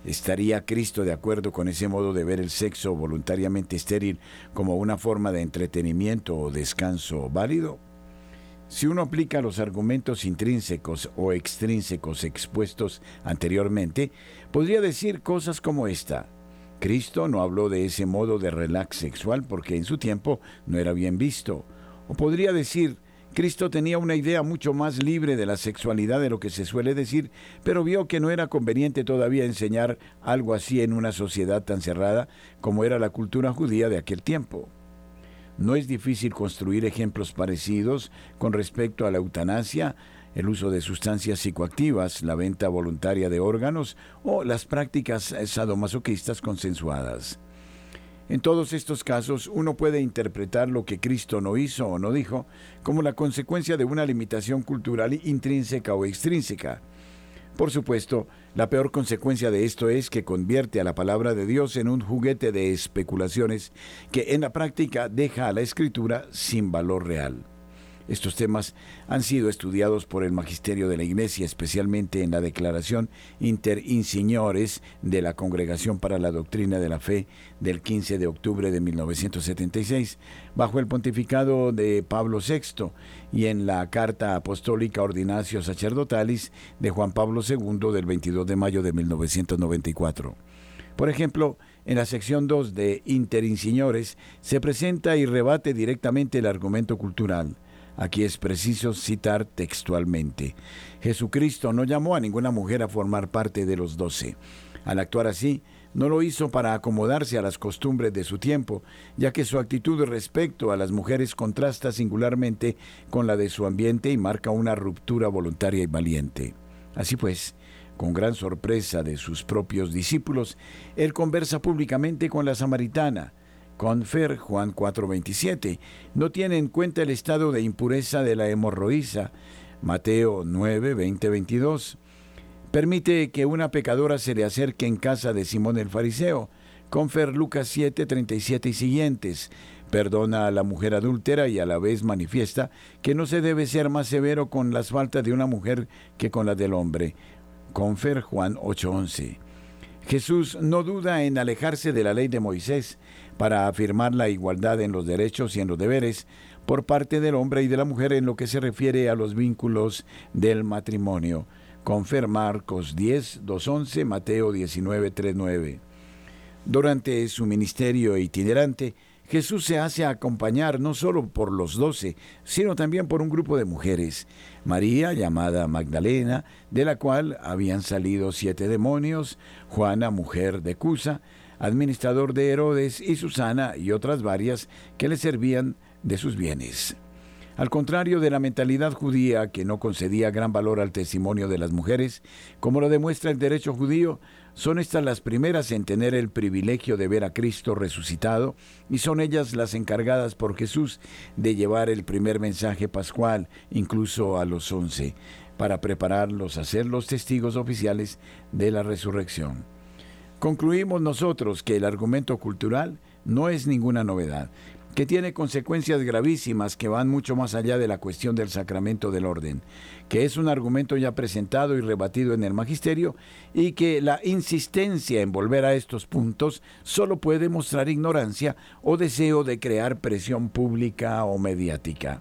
¿Estaría Cristo de acuerdo con ese modo de ver el sexo voluntariamente estéril como una forma de entretenimiento o descanso válido? Si uno aplica los argumentos intrínsecos o extrínsecos expuestos anteriormente, podría decir cosas como esta. Cristo no habló de ese modo de relax sexual porque en su tiempo no era bien visto. O podría decir, Cristo tenía una idea mucho más libre de la sexualidad de lo que se suele decir, pero vio que no era conveniente todavía enseñar algo así en una sociedad tan cerrada como era la cultura judía de aquel tiempo. No es difícil construir ejemplos parecidos con respecto a la eutanasia, el uso de sustancias psicoactivas, la venta voluntaria de órganos o las prácticas sadomasoquistas consensuadas. En todos estos casos, uno puede interpretar lo que Cristo no hizo o no dijo como la consecuencia de una limitación cultural intrínseca o extrínseca. Por supuesto, la peor consecuencia de esto es que convierte a la palabra de Dios en un juguete de especulaciones que en la práctica deja a la escritura sin valor real. Estos temas han sido estudiados por el magisterio de la Iglesia, especialmente en la declaración Inter Insignores de la Congregación para la Doctrina de la Fe del 15 de octubre de 1976, bajo el pontificado de Pablo VI, y en la Carta Apostólica Ordinatio Sacerdotalis de Juan Pablo II del 22 de mayo de 1994. Por ejemplo, en la sección 2 de Inter Insignores se presenta y rebate directamente el argumento cultural. Aquí es preciso citar textualmente. Jesucristo no llamó a ninguna mujer a formar parte de los doce. Al actuar así, no lo hizo para acomodarse a las costumbres de su tiempo, ya que su actitud respecto a las mujeres contrasta singularmente con la de su ambiente y marca una ruptura voluntaria y valiente. Así pues, con gran sorpresa de sus propios discípulos, él conversa públicamente con la samaritana, Confer Juan 4:27. No tiene en cuenta el estado de impureza de la hemorroísa. Mateo 9, 22. Permite que una pecadora se le acerque en casa de Simón el Fariseo. Confer Lucas 7, 37 y siguientes. Perdona a la mujer adúltera y a la vez manifiesta que no se debe ser más severo con las faltas de una mujer que con las del hombre. Confer Juan 8:11. Jesús no duda en alejarse de la ley de Moisés para afirmar la igualdad en los derechos y en los deberes por parte del hombre y de la mujer en lo que se refiere a los vínculos del matrimonio. Confer Marcos 10, 2.11, Mateo 19, 3.9. Durante su ministerio itinerante, Jesús se hace acompañar no solo por los doce, sino también por un grupo de mujeres. María, llamada Magdalena, de la cual habían salido siete demonios, Juana, mujer de Cusa, administrador de Herodes, y Susana y otras varias que le servían de sus bienes. Al contrario de la mentalidad judía que no concedía gran valor al testimonio de las mujeres, como lo demuestra el derecho judío, son estas las primeras en tener el privilegio de ver a Cristo resucitado y son ellas las encargadas por Jesús de llevar el primer mensaje pascual, incluso a los once, para prepararlos a ser los testigos oficiales de la resurrección. Concluimos nosotros que el argumento cultural no es ninguna novedad, que tiene consecuencias gravísimas que van mucho más allá de la cuestión del sacramento del orden, que es un argumento ya presentado y rebatido en el magisterio y que la insistencia en volver a estos puntos solo puede mostrar ignorancia o deseo de crear presión pública o mediática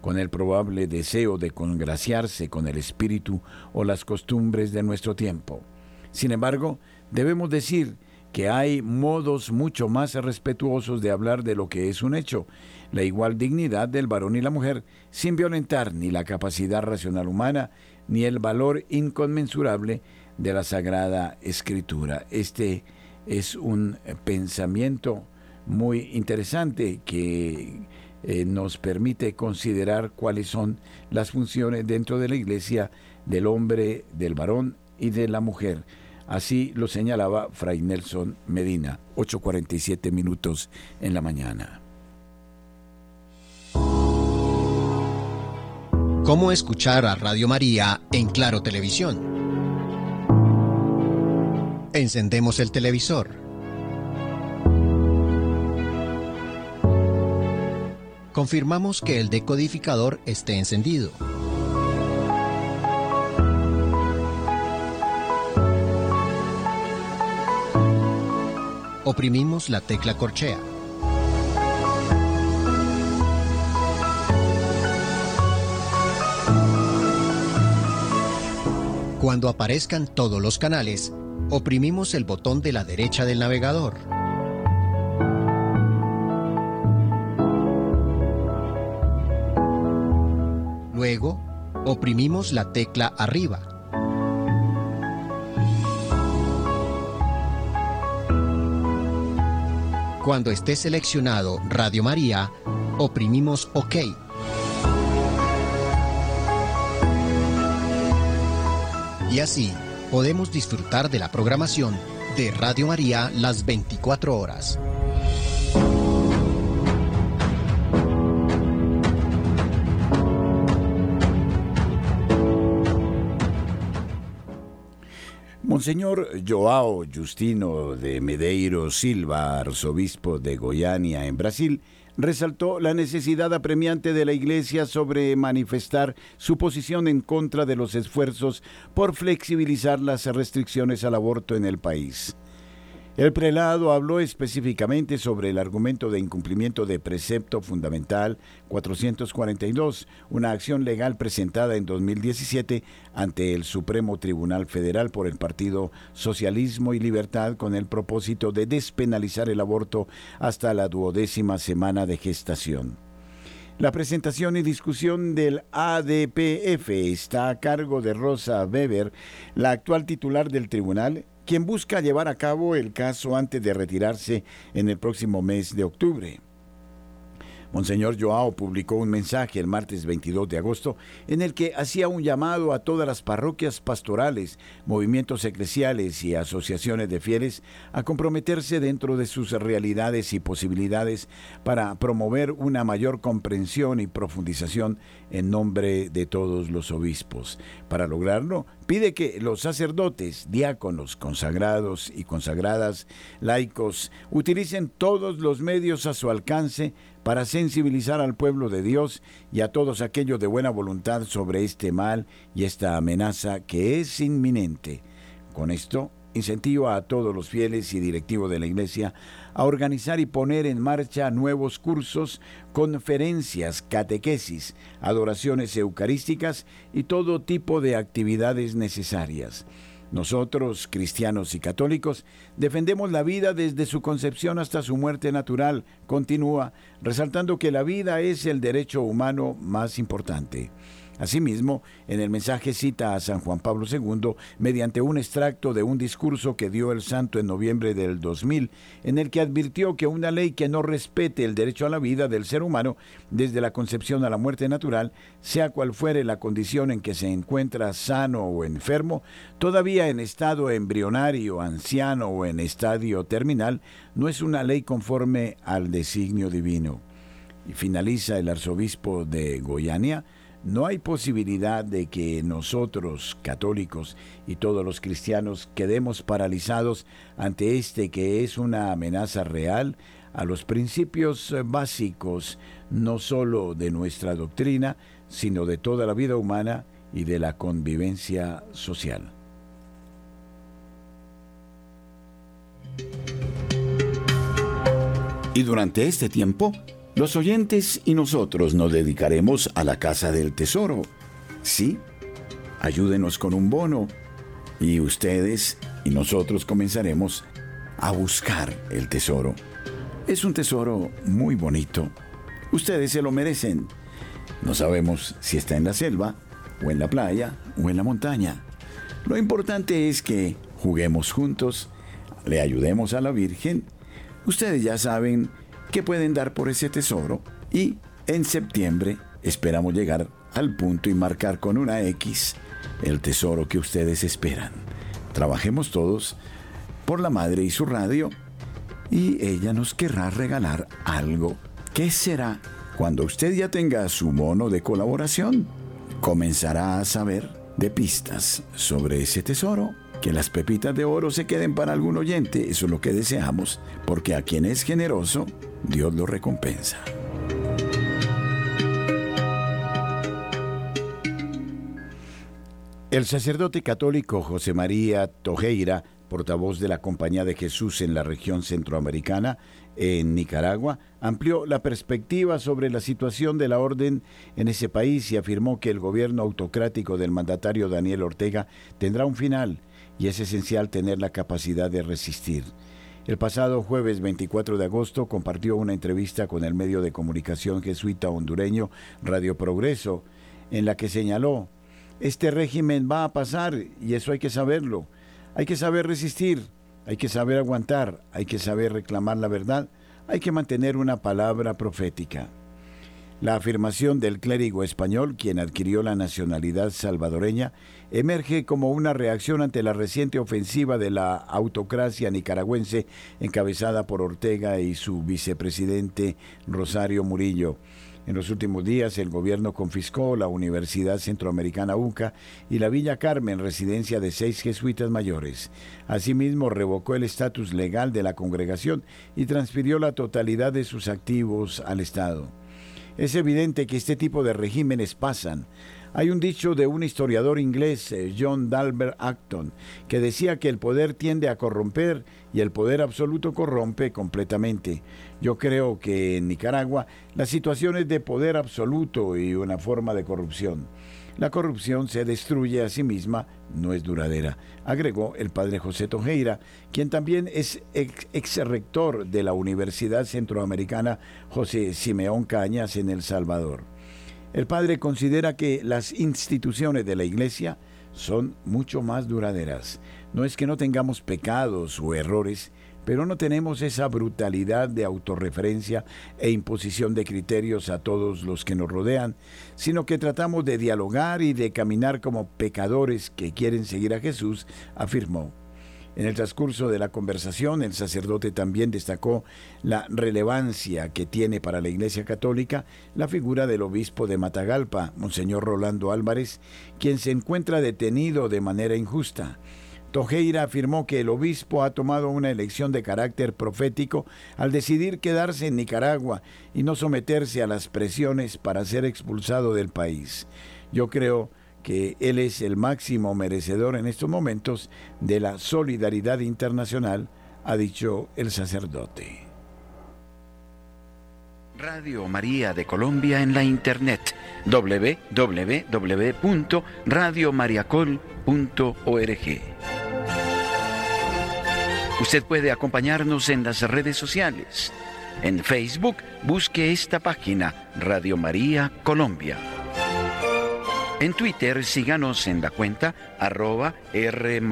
con el probable deseo de congraciarse con el espíritu o las costumbres de nuestro tiempo. Sin embargo, debemos decir que hay modos mucho más respetuosos de hablar de lo que es un hecho, la igual dignidad del varón y la mujer, sin violentar ni la capacidad racional humana, ni el valor inconmensurable de la Sagrada Escritura. Este es un pensamiento muy interesante que eh, nos permite considerar cuáles son las funciones dentro de la iglesia del hombre, del varón y de la mujer. Así lo señalaba Fray Nelson Medina, 8.47 minutos en la mañana. ¿Cómo escuchar a Radio María en Claro Televisión? Encendemos el televisor. Confirmamos que el decodificador esté encendido. Oprimimos la tecla corchea. Cuando aparezcan todos los canales, oprimimos el botón de la derecha del navegador. Luego, oprimimos la tecla arriba. Cuando esté seleccionado Radio María, oprimimos OK. Y así podemos disfrutar de la programación de Radio María las 24 horas. Monseñor Joao Justino de Medeiro Silva, arzobispo de Goiânia en Brasil, resaltó la necesidad apremiante de la Iglesia sobre manifestar su posición en contra de los esfuerzos por flexibilizar las restricciones al aborto en el país. El prelado habló específicamente sobre el argumento de incumplimiento de precepto fundamental 442, una acción legal presentada en 2017 ante el Supremo Tribunal Federal por el Partido Socialismo y Libertad con el propósito de despenalizar el aborto hasta la duodécima semana de gestación. La presentación y discusión del ADPF está a cargo de Rosa Weber, la actual titular del tribunal, quien busca llevar a cabo el caso antes de retirarse en el próximo mes de octubre. Monseñor Joao publicó un mensaje el martes 22 de agosto en el que hacía un llamado a todas las parroquias pastorales, movimientos eclesiales y asociaciones de fieles a comprometerse dentro de sus realidades y posibilidades para promover una mayor comprensión y profundización en nombre de todos los obispos. Para lograrlo, pide que los sacerdotes, diáconos, consagrados y consagradas, laicos, utilicen todos los medios a su alcance para sensibilizar al pueblo de Dios y a todos aquellos de buena voluntad sobre este mal y esta amenaza que es inminente. Con esto, incentivo a todos los fieles y directivos de la Iglesia a organizar y poner en marcha nuevos cursos, conferencias, catequesis, adoraciones eucarísticas y todo tipo de actividades necesarias. Nosotros, cristianos y católicos, defendemos la vida desde su concepción hasta su muerte natural, continúa, resaltando que la vida es el derecho humano más importante. Asimismo, en el mensaje cita a San Juan Pablo II mediante un extracto de un discurso que dio el santo en noviembre del 2000, en el que advirtió que una ley que no respete el derecho a la vida del ser humano desde la concepción a la muerte natural, sea cual fuere la condición en que se encuentra sano o enfermo, todavía en estado embrionario, anciano o en estadio terminal, no es una ley conforme al designio divino. Y finaliza el arzobispo de Goiania, no hay posibilidad de que nosotros, católicos y todos los cristianos, quedemos paralizados ante este que es una amenaza real a los principios básicos no sólo de nuestra doctrina, sino de toda la vida humana y de la convivencia social. Y durante este tiempo, los oyentes y nosotros nos dedicaremos a la Casa del Tesoro. Sí, ayúdenos con un bono y ustedes y nosotros comenzaremos a buscar el tesoro. Es un tesoro muy bonito. Ustedes se lo merecen. No sabemos si está en la selva, o en la playa, o en la montaña. Lo importante es que juguemos juntos, le ayudemos a la Virgen. Ustedes ya saben que pueden dar por ese tesoro y en septiembre esperamos llegar al punto y marcar con una X el tesoro que ustedes esperan. Trabajemos todos por la madre y su radio y ella nos querrá regalar algo. ¿Qué será? Cuando usted ya tenga su mono de colaboración, comenzará a saber de pistas sobre ese tesoro. Que las pepitas de oro se queden para algún oyente, eso es lo que deseamos, porque a quien es generoso, Dios lo recompensa. El sacerdote católico José María Tojeira, portavoz de la Compañía de Jesús en la región centroamericana, en Nicaragua, amplió la perspectiva sobre la situación de la orden en ese país y afirmó que el gobierno autocrático del mandatario Daniel Ortega tendrá un final y es esencial tener la capacidad de resistir. El pasado jueves 24 de agosto compartió una entrevista con el medio de comunicación jesuita hondureño Radio Progreso, en la que señaló, este régimen va a pasar y eso hay que saberlo. Hay que saber resistir, hay que saber aguantar, hay que saber reclamar la verdad, hay que mantener una palabra profética. La afirmación del clérigo español, quien adquirió la nacionalidad salvadoreña, emerge como una reacción ante la reciente ofensiva de la autocracia nicaragüense encabezada por Ortega y su vicepresidente Rosario Murillo. En los últimos días, el gobierno confiscó la Universidad Centroamericana UCA y la Villa Carmen, residencia de seis jesuitas mayores. Asimismo, revocó el estatus legal de la congregación y transfirió la totalidad de sus activos al Estado. Es evidente que este tipo de regímenes pasan. Hay un dicho de un historiador inglés, eh, John Dalbert Acton, que decía que el poder tiende a corromper y el poder absoluto corrompe completamente. Yo creo que en Nicaragua la situación es de poder absoluto y una forma de corrupción. La corrupción se destruye a sí misma, no es duradera, agregó el padre José Tojeira, quien también es ex, rector de la Universidad Centroamericana José Simeón Cañas en El Salvador. El padre considera que las instituciones de la Iglesia son mucho más duraderas. No es que no tengamos pecados o errores, pero no tenemos esa brutalidad de autorreferencia e imposición de criterios a todos los que nos rodean, sino que tratamos de dialogar y de caminar como pecadores que quieren seguir a Jesús, afirmó. En el transcurso de la conversación, el sacerdote también destacó la relevancia que tiene para la Iglesia Católica la figura del obispo de Matagalpa, Monseñor Rolando Álvarez, quien se encuentra detenido de manera injusta. Tojeira afirmó que el obispo ha tomado una elección de carácter profético al decidir quedarse en Nicaragua y no someterse a las presiones para ser expulsado del país. Yo creo que él es el máximo merecedor en estos momentos de la solidaridad internacional, ha dicho el sacerdote. Radio María de Colombia en la internet www.radiomariacol.org. Usted puede acompañarnos en las redes sociales. En Facebook busque esta página Radio María Colombia. En Twitter síganos en la cuenta arroba R.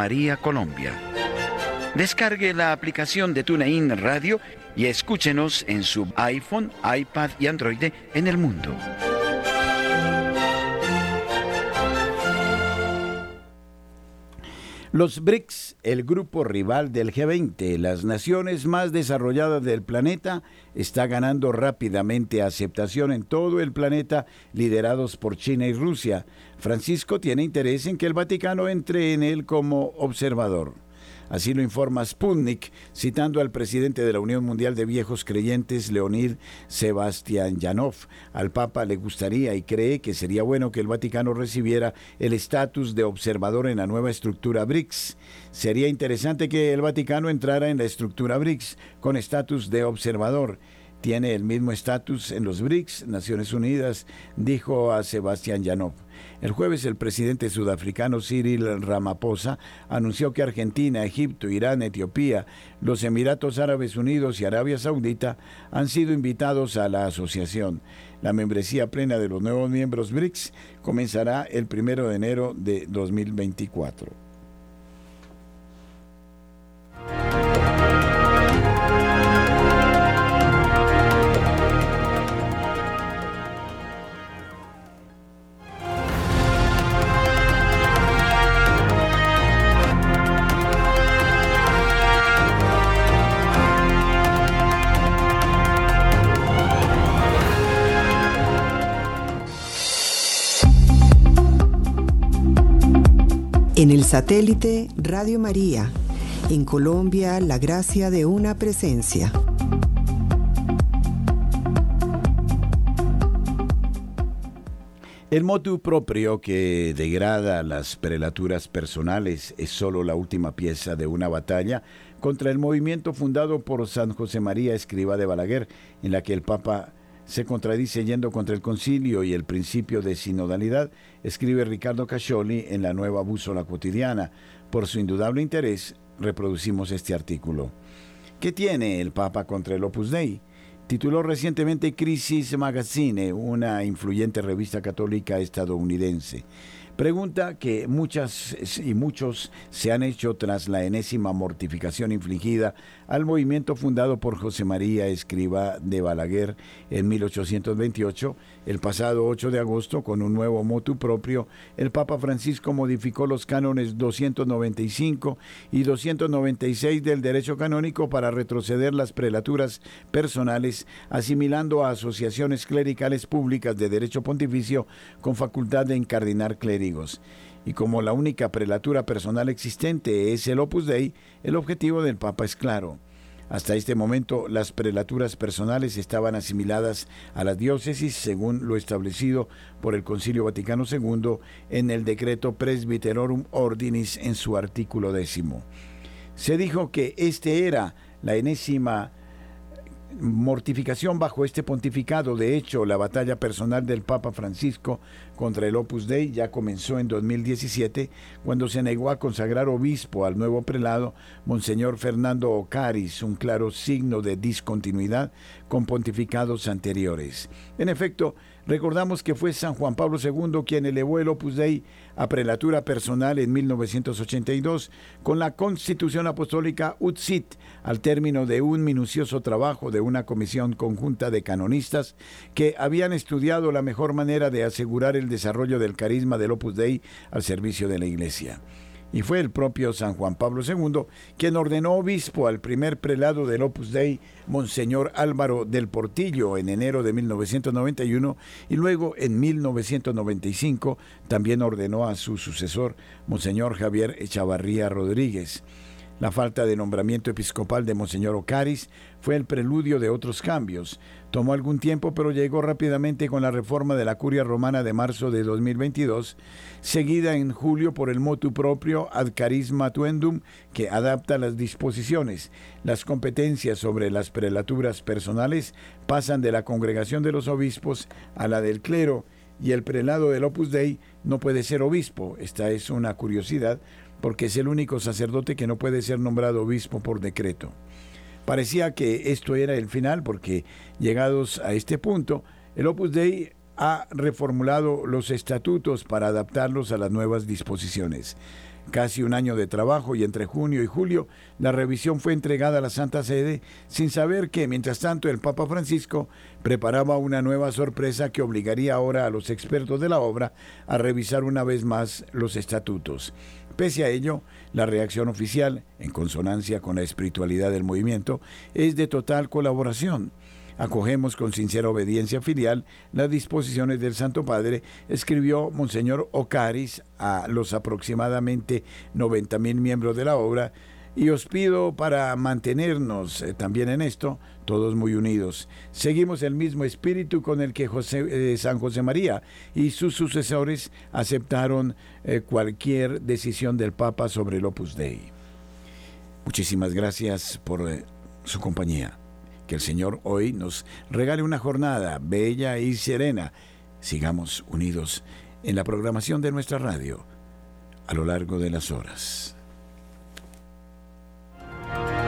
Descargue la aplicación de TuneIn Radio y escúchenos en su iPhone, iPad y Android en el mundo. Los BRICS, el grupo rival del G20, las naciones más desarrolladas del planeta, está ganando rápidamente aceptación en todo el planeta, liderados por China y Rusia. Francisco tiene interés en que el Vaticano entre en él como observador. Así lo informa Sputnik, citando al presidente de la Unión Mundial de Viejos Creyentes, Leonid Sebastián Yanov. Al Papa le gustaría y cree que sería bueno que el Vaticano recibiera el estatus de observador en la nueva estructura BRICS. Sería interesante que el Vaticano entrara en la estructura BRICS con estatus de observador tiene el mismo estatus en los BRICS, Naciones Unidas, dijo a Sebastián Yanov. El jueves el presidente sudafricano Cyril Ramaphosa anunció que Argentina, Egipto, Irán, Etiopía, los Emiratos Árabes Unidos y Arabia Saudita han sido invitados a la asociación. La membresía plena de los nuevos miembros BRICS comenzará el primero de enero de 2024. En el satélite Radio María, en Colombia, la gracia de una presencia. El motu propio que degrada las prelaturas personales es solo la última pieza de una batalla contra el movimiento fundado por San José María Escriba de Balaguer, en la que el Papa se contradice yendo contra el concilio y el principio de sinodalidad, escribe Ricardo Cascioli en la nueva Búsola Cotidiana. Por su indudable interés, reproducimos este artículo. ¿Qué tiene el Papa contra el Opus Dei? Tituló recientemente Crisis Magazine, una influyente revista católica estadounidense. Pregunta que muchas y muchos se han hecho tras la enésima mortificación infligida al movimiento fundado por José María Escriba de Balaguer en 1828. El pasado 8 de agosto, con un nuevo motu propio, el Papa Francisco modificó los cánones 295 y 296 del derecho canónico para retroceder las prelaturas personales, asimilando a asociaciones clericales públicas de derecho pontificio con facultad de incardinar clérigos. Y como la única prelatura personal existente es el Opus Dei, el objetivo del Papa es claro. Hasta este momento las prelaturas personales estaban asimiladas a las diócesis según lo establecido por el Concilio Vaticano II en el decreto Presbyterorum Ordinis en su artículo décimo. Se dijo que este era la enésima mortificación bajo este pontificado. De hecho, la batalla personal del Papa Francisco contra el Opus Dei ya comenzó en 2017, cuando se negó a consagrar obispo al nuevo prelado, Monseñor Fernando Ocaris, un claro signo de discontinuidad con pontificados anteriores. En efecto, recordamos que fue San Juan Pablo II quien elevó el Opus Dei a prelatura personal en 1982 con la Constitución Apostólica UTSIT, al término de un minucioso trabajo de una comisión conjunta de canonistas que habían estudiado la mejor manera de asegurar el desarrollo del carisma del Opus Dei al servicio de la Iglesia y fue el propio San Juan Pablo II quien ordenó obispo al primer prelado del Opus Dei, Monseñor Álvaro del Portillo, en enero de 1991, y luego en 1995 también ordenó a su sucesor, Monseñor Javier Echavarría Rodríguez. La falta de nombramiento episcopal de Monseñor Ocaris fue el preludio de otros cambios. Tomó algún tiempo, pero llegó rápidamente con la reforma de la curia romana de marzo de 2022, seguida en julio por el motu propio ad carisma tuendum, que adapta las disposiciones. Las competencias sobre las prelaturas personales pasan de la congregación de los obispos a la del clero, y el prelado del Opus Dei no puede ser obispo. Esta es una curiosidad porque es el único sacerdote que no puede ser nombrado obispo por decreto. Parecía que esto era el final porque llegados a este punto, el Opus Dei ha reformulado los estatutos para adaptarlos a las nuevas disposiciones. Casi un año de trabajo y entre junio y julio la revisión fue entregada a la Santa Sede sin saber que, mientras tanto, el Papa Francisco preparaba una nueva sorpresa que obligaría ahora a los expertos de la obra a revisar una vez más los estatutos. Pese a ello, la reacción oficial, en consonancia con la espiritualidad del movimiento, es de total colaboración. Acogemos con sincera obediencia filial las disposiciones del Santo Padre, escribió Monseñor Ocaris a los aproximadamente 90 mil miembros de la obra, y os pido para mantenernos eh, también en esto, todos muy unidos. Seguimos el mismo espíritu con el que eh, San José María y sus sucesores aceptaron eh, cualquier decisión del Papa sobre el Opus Dei. Muchísimas gracias por su compañía. Que el Señor hoy nos regale una jornada bella y serena. Sigamos unidos en la programación de nuestra radio a lo largo de las horas. Bye.